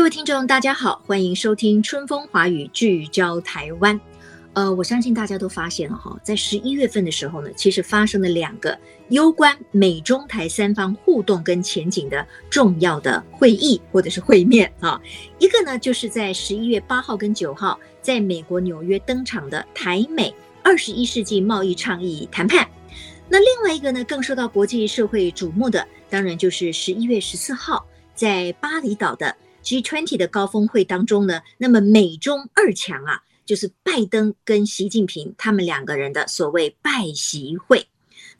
各位听众，大家好，欢迎收听《春风华语》，聚焦台湾。呃，我相信大家都发现了哈，在十一月份的时候呢，其实发生了两个攸关美中台三方互动跟前景的重要的会议或者是会面啊。一个呢，就是在十一月八号跟九号，在美国纽约登场的台美二十一世纪贸易倡议谈判。那另外一个呢，更受到国际社会瞩目的，当然就是十一月十四号在巴厘岛的 G20 的高峰会当中呢，那么美中二强啊。就是拜登跟习近平他们两个人的所谓拜习会，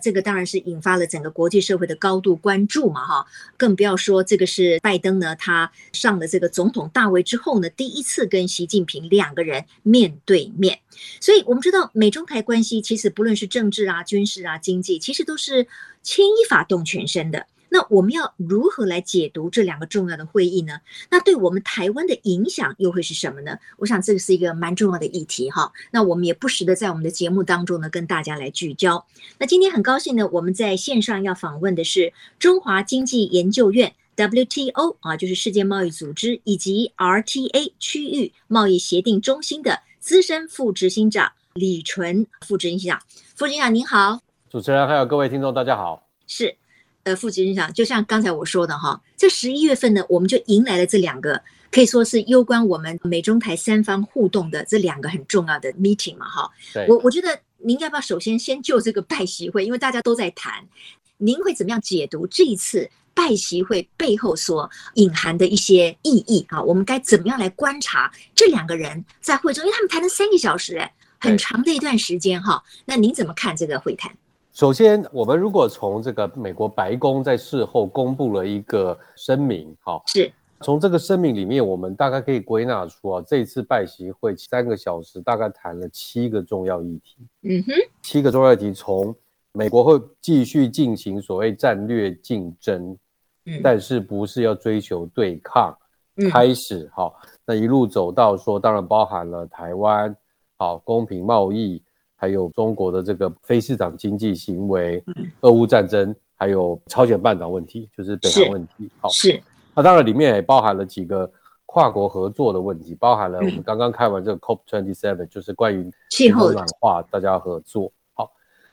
这个当然是引发了整个国际社会的高度关注嘛，哈，更不要说这个是拜登呢，他上了这个总统大位之后呢，第一次跟习近平两个人面对面，所以我们知道美中台关系其实不论是政治啊、军事啊、经济，其实都是牵一发动全身的。那我们要如何来解读这两个重要的会议呢？那对我们台湾的影响又会是什么呢？我想这个是一个蛮重要的议题哈。那我们也不时的在我们的节目当中呢，跟大家来聚焦。那今天很高兴呢，我们在线上要访问的是中华经济研究院 WTO 啊，就是世界贸易组织以及 RTA 区域贸易协定中心的资深副执行长李纯副执行长。副执行长您好，主持人还有各位听众大家好，是。呃，副执行长，就像刚才我说的哈，这十一月份呢，我们就迎来了这两个可以说是攸关我们美中台三方互动的这两个很重要的 meeting 嘛哈。对。我我觉得您要不要首先先就这个拜习会，因为大家都在谈，您会怎么样解读这一次拜习会背后所隐含的一些意义啊？我们该怎么样来观察这两个人在会中，因为他们谈了三个小时，哎，很长的一段时间哈。那您怎么看这个会谈？首先，我们如果从这个美国白宫在事后公布了一个声明，好，是从这个声明里面，我们大概可以归纳出啊，这次拜习会三个小时大概谈了七个重要议题。嗯哼，七个重要议题，从美国会继续进行所谓战略竞争，嗯，但是不是要追求对抗，开始好，那一路走到说，当然包含了台湾，好，公平贸易。还有中国的这个非市场经济行为，俄乌战争，还有朝鲜半岛问题，就是北韩问题。好，是。那当然里面也包含了几个跨国合作的问题，包含了我们刚刚开完这个 COP27，就是关于气候暖化，大家合作。好，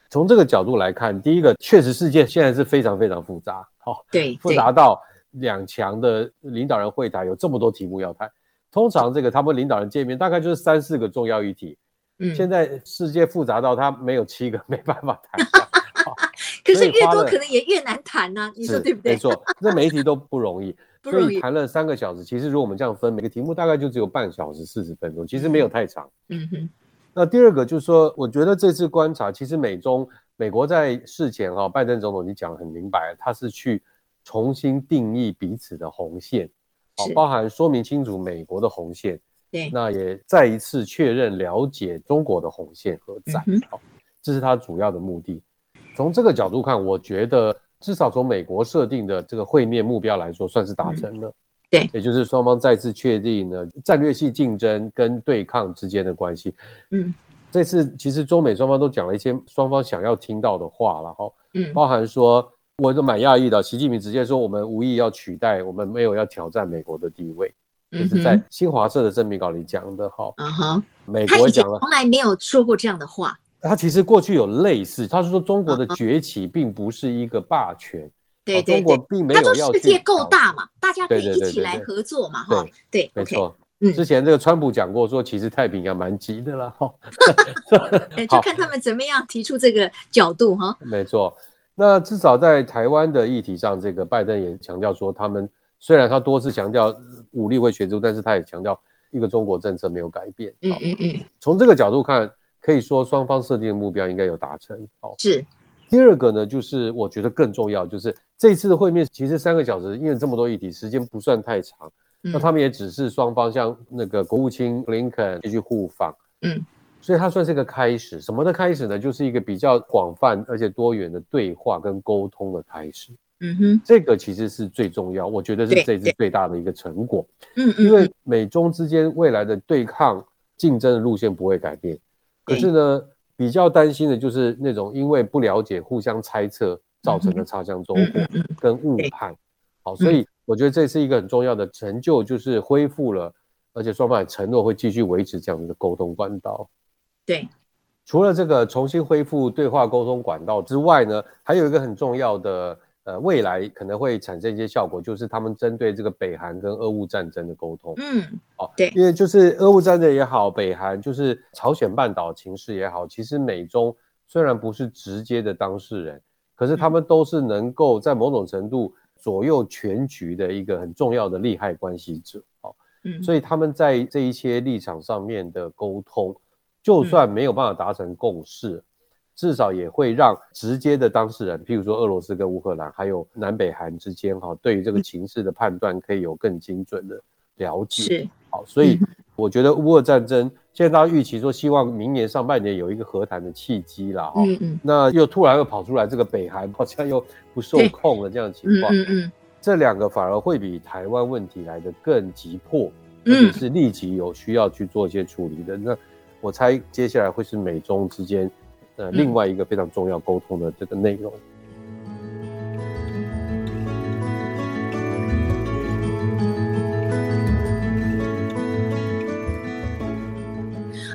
从这个角度来看，第一个确实世界现在是非常非常复杂，好，对，复杂到两强的领导人会谈有这么多题目要谈。通常这个他们领导人见面，大概就是三四个重要议题。嗯，现在世界复杂到他没有七个 没办法谈。可是越多可能也越难谈呢、啊，你说对不对？没错，这每一题都不容易，所以谈了三个小时。其实如果我们这样分，每个题目大概就只有半小时四十分钟，其实没有太长。嗯哼。那第二个就是说，我觉得这次观察，其实美中美国在事前哈，拜登总统已经讲得很明白，他是去重新定义彼此的红线，好，包含说明清楚美国的红线。对，那也再一次确认了解中国的红线何在，好、嗯，这是他主要的目的。从这个角度看，我觉得至少从美国设定的这个会面目标来说，算是达成了。嗯、对，也就是双方再次确定了战略性竞争跟对抗之间的关系。嗯，这次其实中美双方都讲了一些双方想要听到的话了，哈，嗯，包含说，我都蛮讶异的，习近平直接说，我们无意要取代，我们没有要挑战美国的地位。就是在新华社的声明稿里讲的哈，嗯哼，美国讲了，从来没有说过这样的话。他其实过去有类似，他是说中国的崛起并不是一个霸权，对对对，中国并没有要。他说世界够大嘛，大家可以一起来合作嘛，哈，对，没错。嗯，之前这个川普讲过说，其实太平洋蛮急的了哈，就看他们怎么样提出这个角度哈。没错，那至少在台湾的议题上，这个拜登也强调说他们。虽然他多次强调武力会协助，但是他也强调一个中国政策没有改变。嗯嗯嗯。从这个角度看，可以说双方设定的目标应该有达成。好，是。第二个呢，就是我觉得更重要，就是这次的会面其实三个小时，因为这么多议题，时间不算太长。嗯、那他们也只是双方像那个国务卿布林肯继续互访，嗯，所以它算是一个开始。什么的开始呢？就是一个比较广泛而且多元的对话跟沟通的开始。嗯哼，这个其实是最重要，我觉得是这次最大的一个成果。嗯嗯，因为美中之间未来的对抗竞争的路线不会改变，可是呢。比较担心的就是那种因为不了解、互相猜测造成的擦枪走火跟误判。好，所以我觉得这是一个很重要的成就，就是恢复了，而且双方也承诺会继续维持这样的沟通管道。对，除了这个重新恢复对话沟通管道之外呢，还有一个很重要的。呃，未来可能会产生一些效果，就是他们针对这个北韩跟俄乌战争的沟通。嗯，哦，对，因为就是俄乌战争也好，北韩就是朝鲜半岛情势也好，其实美中虽然不是直接的当事人，可是他们都是能够在某种程度左右全局的一个很重要的利害关系者。哦，嗯，所以他们在这一些立场上面的沟通，就算没有办法达成共识。至少也会让直接的当事人，譬如说俄罗斯跟乌克兰，还有南北韩之间，哈，对于这个情势的判断可以有更精准的了解。是，好，所以我觉得乌俄战争现在大家预期说，希望明年上半年有一个和谈的契机了，哈，嗯嗯，那又突然又跑出来这个北韩好像又不受控了这样的情况，嗯嗯，这两个反而会比台湾问题来得更急迫，而且是立即有需要去做一些处理的。那我猜接下来会是美中之间。呃，另外一个非常重要沟通的这个内容。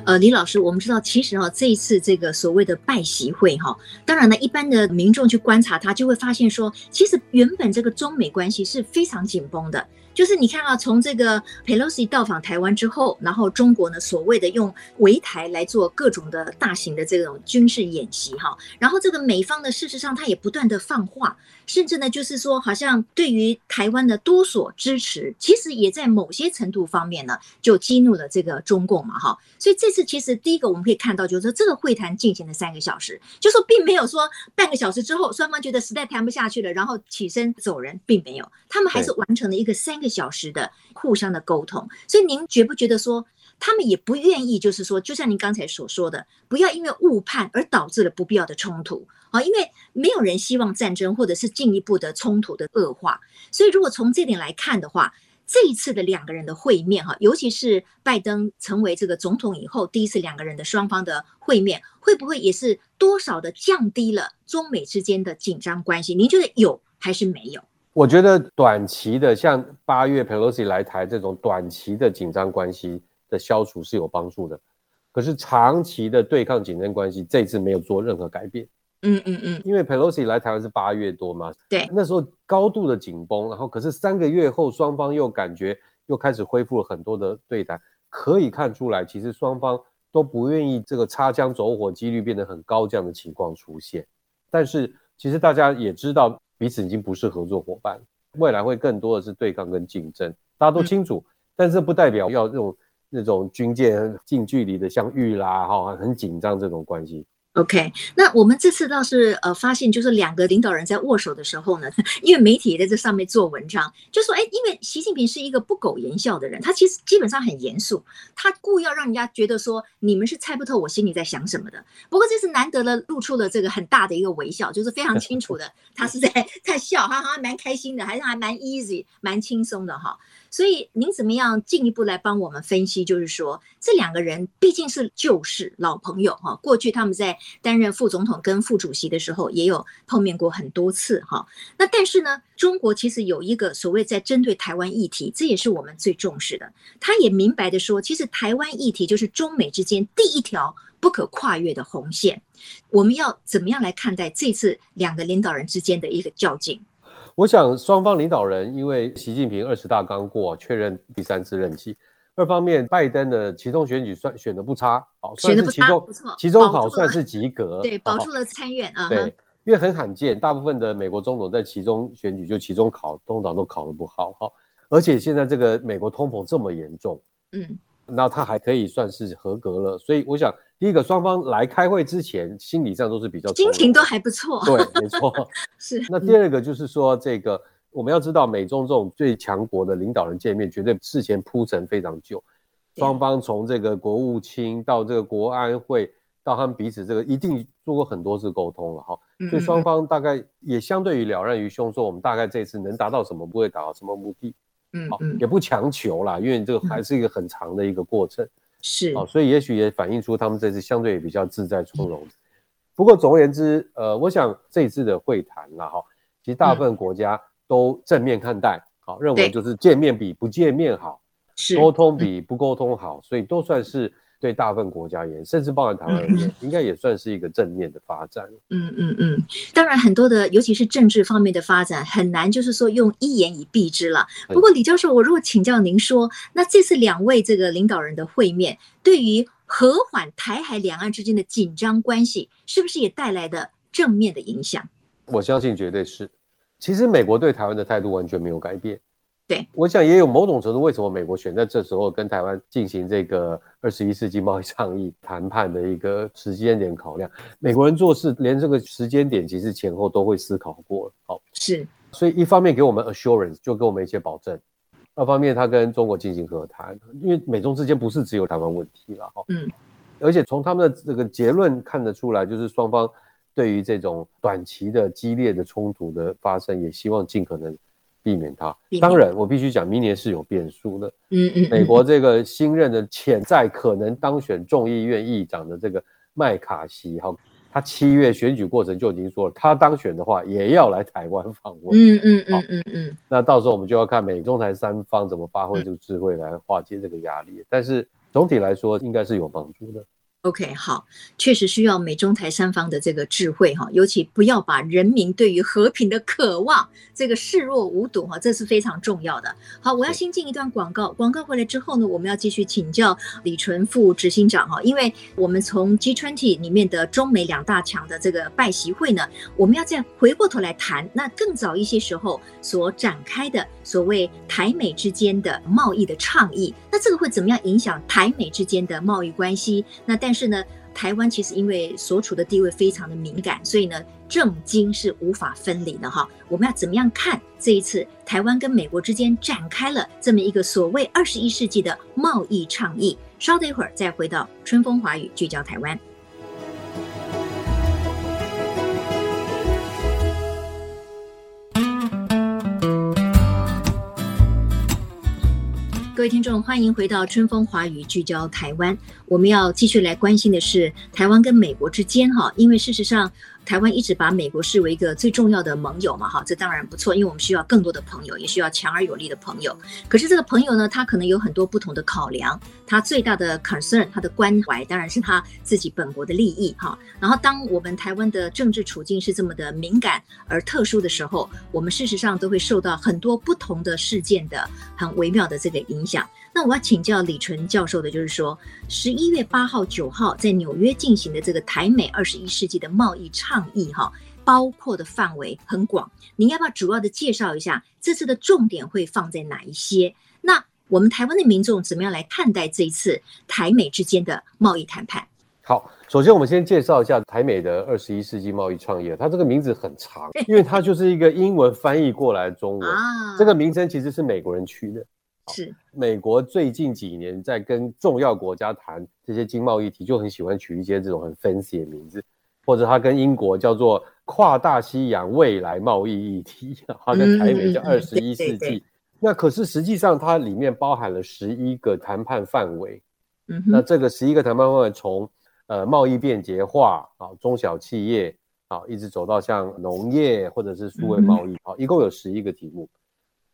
呃，李老师，我们知道，其实哈、哦，这一次这个所谓的拜习会哈，当然呢，一般的民众去观察它，就会发现说，其实原本这个中美关系是非常紧绷的。就是你看啊，从这个 Pelosi 到访台湾之后，然后中国呢所谓的用围台来做各种的大型的这种军事演习哈，然后这个美方呢事实上他也不断的放话，甚至呢就是说好像对于台湾的多所支持，其实也在某些程度方面呢就激怒了这个中共嘛哈，所以这次其实第一个我们可以看到就是说这个会谈进行了三个小时，就说并没有说半个小时之后双方觉得实在谈不下去了，然后起身走人，并没有，他们还是完成了一个三。一个小时的互相的沟通，所以您觉不觉得说他们也不愿意，就是说，就像您刚才所说的，不要因为误判而导致了不必要的冲突啊？因为没有人希望战争或者是进一步的冲突的恶化。所以，如果从这点来看的话，这一次的两个人的会面哈，尤其是拜登成为这个总统以后第一次两个人的双方的会面，会不会也是多少的降低了中美之间的紧张关系？您觉得有还是没有？我觉得短期的，像八月 Pelosi 来台这种短期的紧张关系的消除是有帮助的，可是长期的对抗紧张关系这次没有做任何改变。嗯嗯嗯，因为 Pelosi 来台湾是八月多嘛，对，那时候高度的紧绷，然后可是三个月后双方又感觉又开始恢复了很多的对谈，可以看出来其实双方都不愿意这个擦枪走火几率变得很高这样的情况出现，但是其实大家也知道。彼此已经不是合作伙伴，未来会更多的是对抗跟竞争，大家都清楚。但是不代表要用那种军舰近距离的相遇啦，哈，很紧张这种关系。OK，那我们这次倒是呃发现，就是两个领导人在握手的时候呢，因为媒体也在这上面做文章，就说哎，因为习近平是一个不苟言笑的人，他其实基本上很严肃，他故意要让人家觉得说你们是猜不透我心里在想什么的。不过这次难得的露出了这个很大的一个微笑，就是非常清楚的，他是在在笑，哈哈，蛮开心的，还是还蛮 easy，蛮轻松的哈。所以您怎么样进一步来帮我们分析？就是说，这两个人毕竟是旧事老朋友哈，过去他们在担任副总统跟副主席的时候也有碰面过很多次哈。那但是呢，中国其实有一个所谓在针对台湾议题，这也是我们最重视的。他也明白的说，其实台湾议题就是中美之间第一条不可跨越的红线。我们要怎么样来看待这次两个领导人之间的一个较劲？我想双方领导人因为习近平二十大刚过，确认第三次任期。二方面，拜登的其中选举算选的不差，好，算是其中不错，期中考算是及格，对，保住了参院啊。对，因为很罕见，大部分的美国总统在其中选举就其中考通常都考得不好哈。而且现在这个美国通膨这么严重，嗯，那他还可以算是合格了。所以我想，第一个双方来开会之前，心理上都是比较心情都还不错。对，没错。是。那第二个就是说，这个我们要知道，美中这种最强国的领导人见面，绝对事前铺陈非常久。双方从这个国务卿到这个国安会。到他们彼此这个一定做过很多次沟通了哈，所以双方大概也相对于了然于胸，说我们大概这次能达到什么，不会达到什么目的，嗯，好，也不强求啦，因为这个还是一个很长的一个过程，是，所以也许也反映出他们这次相对也比较自在从容。不过总而言之，呃，我想这一次的会谈啦哈，其实大部分国家都正面看待，好，认为就是见面比不见面好，是沟通比不沟通好，所以都算是。对大部分国家而言，甚至包含台湾而言，应该也算是一个正面的发展。嗯嗯嗯，当然很多的，尤其是政治方面的发展，很难就是说用一言以蔽之了。不过李教授，我如果请教您说，那这次两位这个领导人的会面，对于和缓台海两岸之间的紧张关系，是不是也带来的正面的影响？我相信绝对是。其实美国对台湾的态度完全没有改变。对，我想也有某种程度，为什么美国选在这时候跟台湾进行这个二十一世纪贸易倡议谈判的一个时间点考量？美国人做事连这个时间点其实前后都会思考过。好，是，所以一方面给我们 assurance，就给我们一些保证；二方面他跟中国进行和谈，因为美中之间不是只有台湾问题了。哈，嗯，而且从他们的这个结论看得出来，就是双方对于这种短期的激烈的冲突的发生，也希望尽可能。避免它。当然，我必须讲，明年是有变数的。嗯嗯，美国这个新任的潜在可能当选众议院议长的这个麦卡锡，哈，他七月选举过程就已经说了，他当选的话也要来台湾访问。嗯嗯嗯嗯嗯。那到时候我们就要看美中台三方怎么发挥这个智慧来化解这个压力。但是总体来说，应该是有帮助的。OK，好，确实需要美中台三方的这个智慧哈，尤其不要把人民对于和平的渴望这个视若无睹哈，这是非常重要的。好，我要先进一段广告，广告回来之后呢，我们要继续请教李纯副执行长哈，因为我们从 G20 里面的中美两大强的这个拜习会呢，我们要再回过头来谈那更早一些时候所展开的所谓台美之间的贸易的倡议，那这个会怎么样影响台美之间的贸易关系？那但但是呢，台湾其实因为所处的地位非常的敏感，所以呢，政经是无法分离的哈。我们要怎么样看这一次台湾跟美国之间展开了这么一个所谓二十一世纪的贸易倡议？稍等一会儿再回到春风华语聚焦台湾。各位听众，欢迎回到春风华语聚焦台湾。我们要继续来关心的是台湾跟美国之间哈，因为事实上。台湾一直把美国视为一个最重要的盟友嘛，哈，这当然不错，因为我们需要更多的朋友，也需要强而有力的朋友。可是这个朋友呢，他可能有很多不同的考量，他最大的 concern，他的关怀当然是他自己本国的利益，哈。然后，当我们台湾的政治处境是这么的敏感而特殊的时候，我们事实上都会受到很多不同的事件的很微妙的这个影响。那我要请教李纯教授的就是说，十一月八号、九号在纽约进行的这个台美二十一世纪的贸易倡议，哈，包括的范围很广。您要不要主要的介绍一下这次的重点会放在哪一些？那我们台湾的民众怎么样来看待这一次台美之间的贸易谈判？好，首先我们先介绍一下台美的二十一世纪贸易创业，它这个名字很长，因为它就是一个英文翻译过来的中文，啊，这个名称其实是美国人取的。是美国最近几年在跟重要国家谈这些经贸议题，就很喜欢取一些这种很 fancy 的名字，或者他跟英国叫做跨大西洋未来贸易议题，他跟台美叫二十一世纪。那可是实际上它里面包含了十一个谈判范围。嗯，那这个十一个谈判范围从呃贸易便捷化啊，中小企业啊，一直走到像农业或者是数位贸易啊，一共有十一个题目。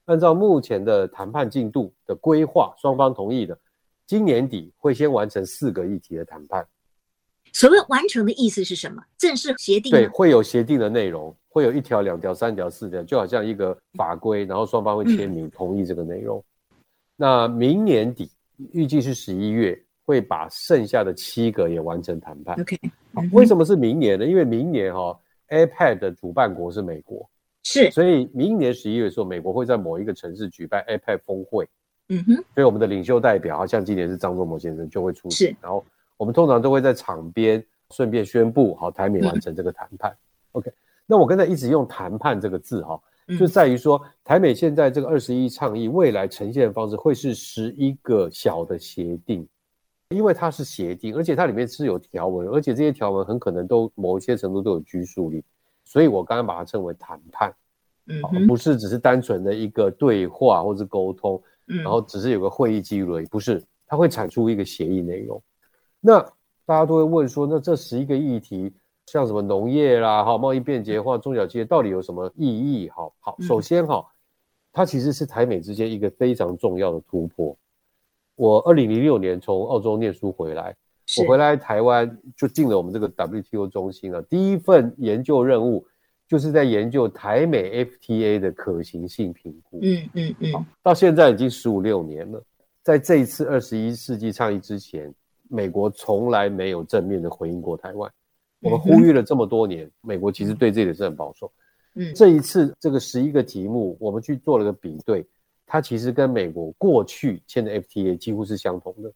按照目前的谈判进度的规划，双方同意的，今年底会先完成四个议题的谈判。所谓完成的意思是什么？正式协定？对，会有协定的内容，会有一条、两条、三条、四条，就好像一个法规，然后双方会签名同意这个内容。嗯、那明年底预计是十一月，会把剩下的七个也完成谈判。OK，、嗯、为什么是明年呢？因为明年哈、哦、，iPad 的主办国是美国。是，所以明年十一月的时候，美国会在某一个城市举办 APEC 峰会，嗯哼，所以我们的领袖代表，像今年是张忠谋先生就会出席，然后我们通常都会在场边顺便宣布，好，台美完成这个谈判。嗯、OK，那我刚才一直用谈判这个字哈，就在于说台美现在这个二十一倡议未来呈现的方式会是十一个小的协定。因为它是协定，而且它里面是有条文，而且这些条文很可能都某一些程度都有拘束力，所以我刚刚把它称为谈判，嗯，不是只是单纯的一个对话或是沟通，嗯，然后只是有个会议记录而已，不是，它会产出一个协议内容。那大家都会问说，那这十一个议题，像什么农业啦，哈，贸易便捷化、中小企业到底有什么意义？哈，好，首先哈，它其实是台美之间一个非常重要的突破。我二零零六年从澳洲念书回来，我回来台湾就进了我们这个 WTO 中心了。第一份研究任务就是在研究台美 FTA 的可行性评估。嗯嗯嗯。到现在已经十五六年了，在这一次二十一世纪倡议之前，美国从来没有正面的回应过台湾。我们呼吁了这么多年，美国其实对这里是很保守。嗯，这一次这个十一个题目，我们去做了个比对。它其实跟美国过去签的 FTA 几乎是相同的，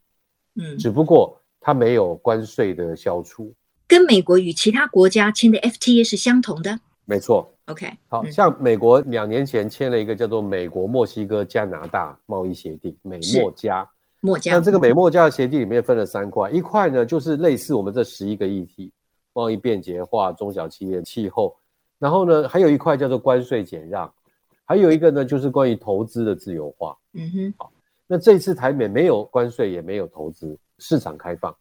嗯，只不过它没有关税的消除，跟美国与其他国家签的 FTA 是相同的，没错。OK，好、嗯、像美国两年前签了一个叫做美国墨西哥加拿大贸易协定，美墨加，墨加。那这个美墨加的协定里面分了三块，一块呢就是类似我们这十一个议题，贸易便捷化、中小企业、气候，然后呢还有一块叫做关税减让。还有一个呢，就是关于投资的自由化。嗯哼，好，那这次台美没有关税，也没有投资，市场开放，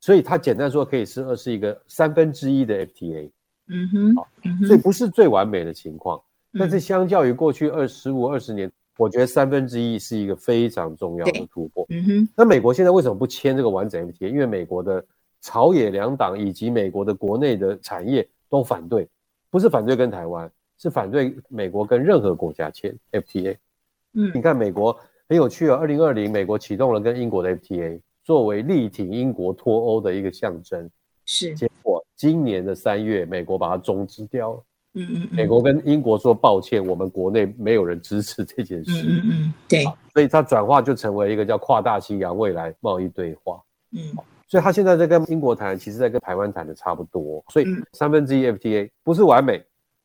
所以它简单说可以是二是一个三分之一的 FTA。嗯哼，好，所以不是最完美的情况，但是相较于过去二十五、二十年，我觉得三分之一是一个非常重要的突破。嗯哼，那美国现在为什么不签这个完整 FTA？因为美国的朝野两党以及美国的国内的产业都反对，不是反对跟台湾。是反对美国跟任何国家签 FTA。嗯，你看美国很有趣啊，二零二零美国启动了跟英国的 FTA，作为力挺英国脱欧的一个象征。是，结果今年的三月，美国把它终止掉了。嗯嗯，美国跟英国说抱歉，我们国内没有人支持这件事。嗯嗯，对。所以它转化就成为一个叫跨大西洋未来贸易对话。嗯，所以他现在在跟英国谈，其实在跟台湾谈的差不多。所以三分之一 FTA 不是完美。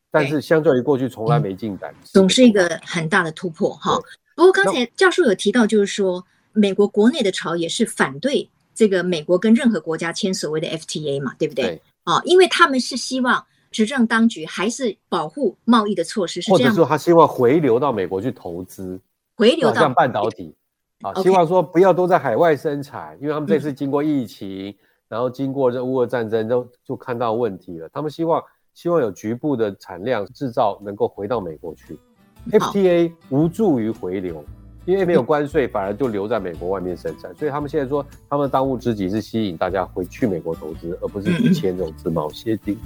但是相较于过去从来没进展，嗯，总是一个很大的突破哈。不过刚才教授有提到，就是说美国国内的朝野是反对这个美国跟任何国家签所谓的 FTA 嘛，对不对？啊，因为他们是希望执政当局还是保护贸易的措施，是这样。或者说他希望回流到美国去投资，回流到像半导体。啊，希望说不要都在海外生产，因为他们这次经过疫情，然后经过这乌俄战争，都就看到问题了，他们希望。希望有局部的产量制造能够回到美国去，FTA 无助于回流，因为没有关税，反而就留在美国外面生产。所以他们现在说，他们当务之急是吸引大家回去美国投资，而不是去签这种自贸协定。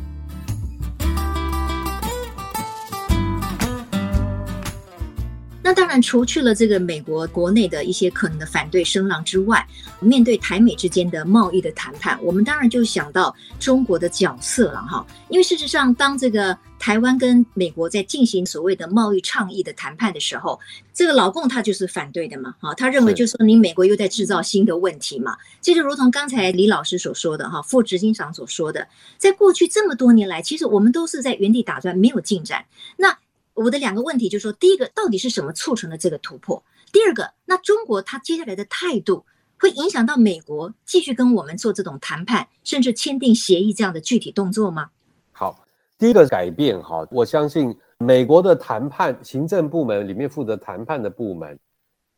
那当然，除去了这个美国国内的一些可能的反对声浪之外，面对台美之间的贸易的谈判，我们当然就想到中国的角色了哈。因为事实上，当这个台湾跟美国在进行所谓的贸易倡议的谈判的时候，这个老共他就是反对的嘛，哈，他认为就是说你美国又在制造新的问题嘛。这就如同刚才李老师所说的哈，副执行长所说的，在过去这么多年来，其实我们都是在原地打转，没有进展。那我的两个问题就是说，第一个，到底是什么促成了这个突破？第二个，那中国它接下来的态度会影响到美国继续跟我们做这种谈判，甚至签订协议这样的具体动作吗？好，第一个改变哈，我相信美国的谈判行政部门里面负责谈判的部门，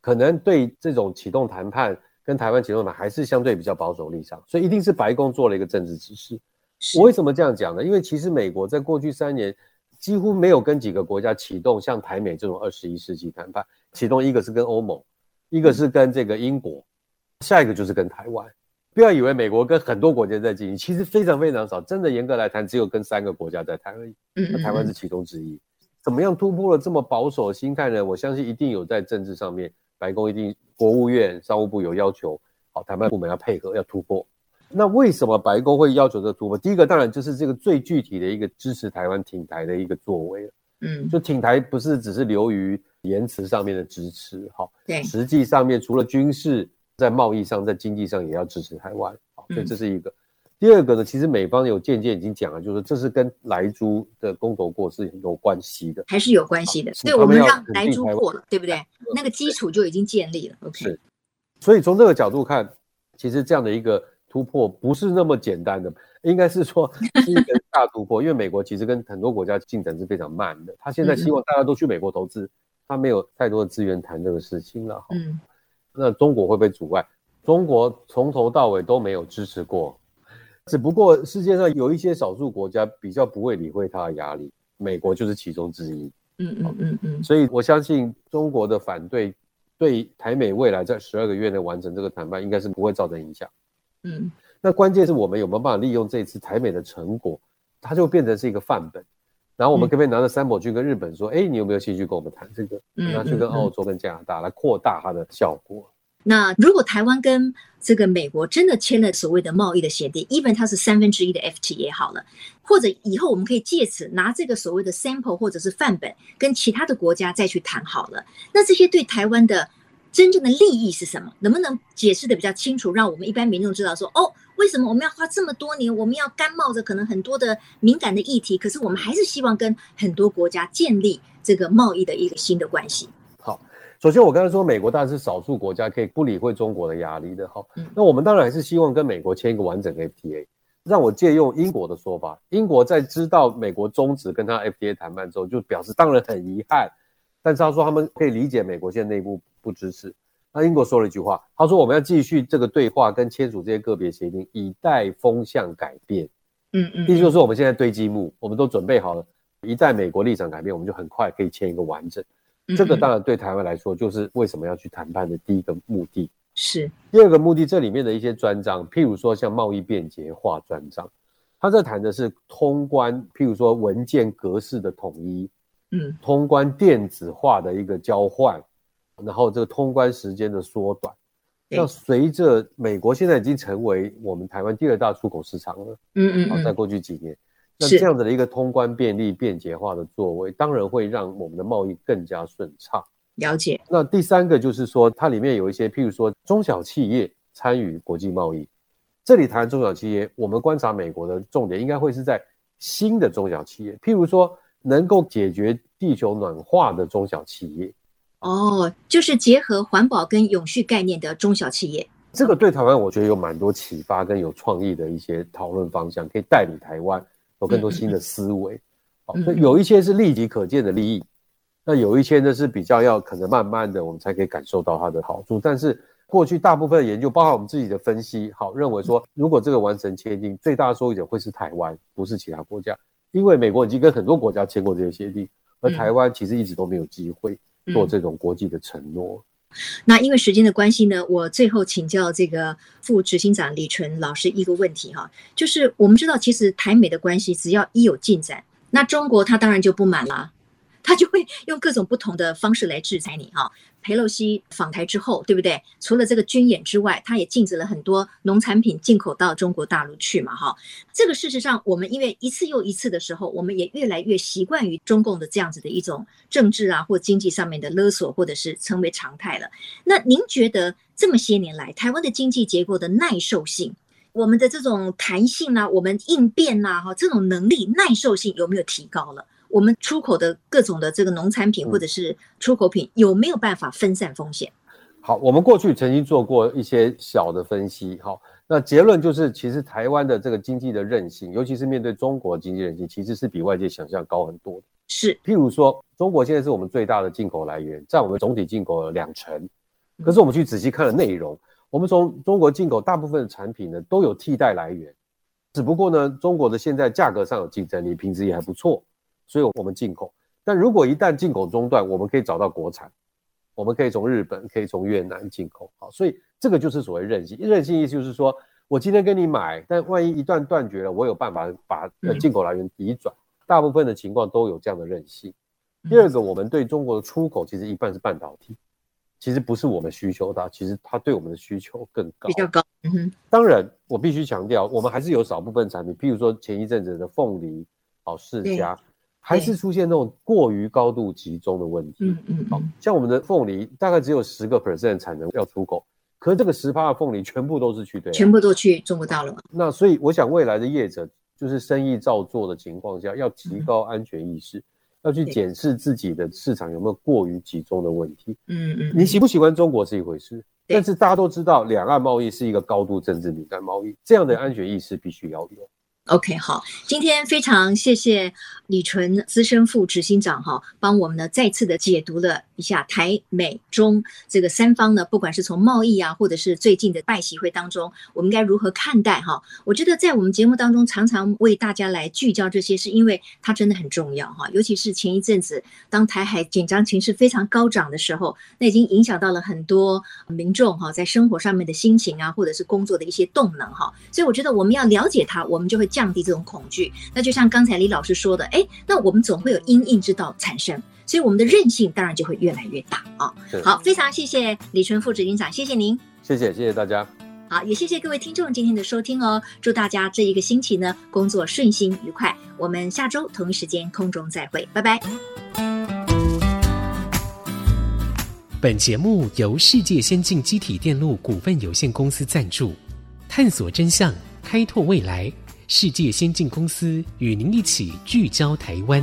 可能对这种启动谈判跟台湾启动的还是相对比较保守立场，所以一定是白宫做了一个政治指示。我为什么这样讲呢？因为其实美国在过去三年。几乎没有跟几个国家启动像台美这种二十一世纪谈判，启动一个是跟欧盟，一个是跟这个英国，下一个就是跟台湾。不要以为美国跟很多国家在进行，其实非常非常少，真的严格来谈，只有跟三个国家在谈而已。那台湾是其中之一。怎么样突破了这么保守的心态呢？我相信一定有在政治上面，白宫一定、国务院、商务部有要求，好，台湾部门要配合，要突破。那为什么白宫会要求这个突破？第一个当然就是这个最具体的一个支持台湾挺台的一个作为了。嗯，就挺台不是只是流于言辞上面的支持，好，对，实际上面除了军事，在贸易上，在经济上也要支持台湾，好，所以这是一个。嗯、第二个呢，其实美方有渐渐已经讲了，就是这是跟莱猪的公投过是有关系的，还是有关系的。所以，我们让莱猪过了，对不对？那个基础就已经建立了。OK，是，所以从这个角度看，其实这样的一个突破不是那么简单的。应该是说 是一个大突破，因为美国其实跟很多国家进展是非常慢的。他现在希望大家都去美国投资，他没有太多的资源谈这个事情了。嗯，那中国会不会阻碍？中国从头到尾都没有支持过，只不过世界上有一些少数国家比较不会理会他的压力，美国就是其中之一。嗯嗯嗯嗯，所以我相信中国的反对对台美未来在十二个月内完成这个谈判，应该是不会造成影响。嗯。那关键是我们有没有办法利用这次台美的成果，它就变成是一个范本，然后我们可不可以拿着 sample 去跟日本说，哎、嗯，你有没有兴趣跟我们谈这个？嗯，那去跟澳洲跟加拿大来扩大它的效果。那如果台湾跟这个美国真的签了所谓的贸易的协定，even 它是三分之一的 FTA 也好了，或者以后我们可以借此拿这个所谓的 sample 或者是范本，跟其他的国家再去谈好了。那这些对台湾的真正的利益是什么？能不能解释的比较清楚，让我们一般民众知道说，哦，为什么我们要花这么多年，我们要甘冒着可能很多的敏感的议题，可是我们还是希望跟很多国家建立这个贸易的一个新的关系。好，首先我刚才说美国当然是少数国家可以不理会中国的压力的，好，那我们当然还是希望跟美国签一个完整的 FTA。让我借用英国的说法，英国在知道美国终止跟他 FTA 谈判之后，就表示当然很遗憾。但是他说他们可以理解美国现在内部不支持。那英国说了一句话，他说我们要继续这个对话跟签署这些个别协定，以待风向改变。嗯嗯，意思就是说我们现在堆积木，我们都准备好了，一旦美国立场改变，我们就很快可以签一个完整。这个当然对台湾来说，就是为什么要去谈判的第一个目的。是第二个目的，这里面的一些专章，譬如说像贸易便捷化专章，他在谈的是通关，譬如说文件格式的统一。嗯，通关电子化的一个交换，然后这个通关时间的缩短，那随着美国现在已经成为我们台湾第二大出口市场了，嗯嗯，好，在过去几年，那这样子的一个通关便利、便捷化的作为，当然会让我们的贸易更加顺畅。了解。那第三个就是说，它里面有一些，譬如说中小企业参与国际贸易，这里谈中小企业，我们观察美国的重点应该会是在新的中小企业，譬如说。能够解决地球暖化的中小企业，哦，就是结合环保跟永续概念的中小企业。这个对台湾我觉得有蛮多启发跟有创意的一些讨论方向，可以带领台湾有更多新的思维。好，那有一些是立即可见的利益，那有一些呢是比较要可能慢慢的我们才可以感受到它的好处。但是过去大部分的研究，包括我们自己的分析，好，认为说如果这个完成签订，最大的受益者会是台湾，不是其他国家。因为美国已经跟很多国家签过这些协定，而台湾其实一直都没有机会做这种国际的承诺。那因为时间的关系呢，我最后请教这个副执行长李纯老师一个问题哈，就是我们知道其实台美的关系只要一有进展，那中国他当然就不满啦。他就会用各种不同的方式来制裁你哈。裴洛西访台之后，对不对？除了这个军演之外，他也禁止了很多农产品进口到中国大陆去嘛哈。这个事实上，我们因为一次又一次的时候，我们也越来越习惯于中共的这样子的一种政治啊或经济上面的勒索，或者是成为常态了。那您觉得这么些年来，台湾的经济结构的耐受性，我们的这种弹性啊，我们应变呐哈，这种能力耐受性有没有提高了？我们出口的各种的这个农产品或者是出口品有没有办法分散风险？好，我们过去曾经做过一些小的分析，好，那结论就是，其实台湾的这个经济的韧性，尤其是面对中国经济韧性，其实是比外界想象高很多的。是，譬如说，中国现在是我们最大的进口来源，占我们总体进口的两成。可是我们去仔细看了内容，我们从中国进口大部分的产品呢，都有替代来源，只不过呢，中国的现在价格上有竞争力，品质也还不错。所以，我们进口，但如果一旦进口中断，我们可以找到国产，我们可以从日本，可以从越南进口。好，所以这个就是所谓韧性。韧性意思就是说，我今天跟你买，但万一一旦断绝了，我有办法把进口来源移转。大部分的情况都有这样的韧性。第二个，我们对中国的出口其实一半是半导体，其实不是我们需求大，其实它对我们的需求更高，比较高。嗯哼。当然，我必须强调，我们还是有少部分产品，譬如说前一阵子的凤梨，好释迦。还是出现那种过于高度集中的问题。嗯嗯，好，像我们的凤梨大概只有十个 percent 产能要出口，可是这个十趴的凤梨全部都是去对，全部都去中国大陆。那所以我想未来的业者就是生意照做的情况下，要提高安全意识，要去检视自己的市场有没有过于集中的问题。嗯嗯，你喜不喜欢中国是一回事，但是大家都知道两岸贸易是一个高度政治敏感贸易，这样的安全意识必须要有。OK，好，今天非常谢谢李淳资深副执行长哈，帮我们呢再次的解读了一下台美中这个三方呢，不管是从贸易啊，或者是最近的拜习会当中，我们该如何看待哈？我觉得在我们节目当中常常为大家来聚焦这些，是因为它真的很重要哈。尤其是前一阵子，当台海紧张情势非常高涨的时候，那已经影响到了很多民众哈，在生活上面的心情啊，或者是工作的一些动能哈。所以我觉得我们要了解它，我们就会降低这种恐惧。那就像刚才李老师说的，哎，那我们总会有因应之道产生，所以我们的韧性当然就会越来越大啊。好，非常谢谢李春副执行长，谢谢您，谢谢谢谢大家。好，也谢谢各位听众今天的收听哦。祝大家这一个星期呢，工作顺心愉快。我们下周同一时间空中再会，拜拜。本节目由世界先进机体电路股份有限公司赞助，探索真相，开拓未来。世界先进公司与您一起聚焦台湾。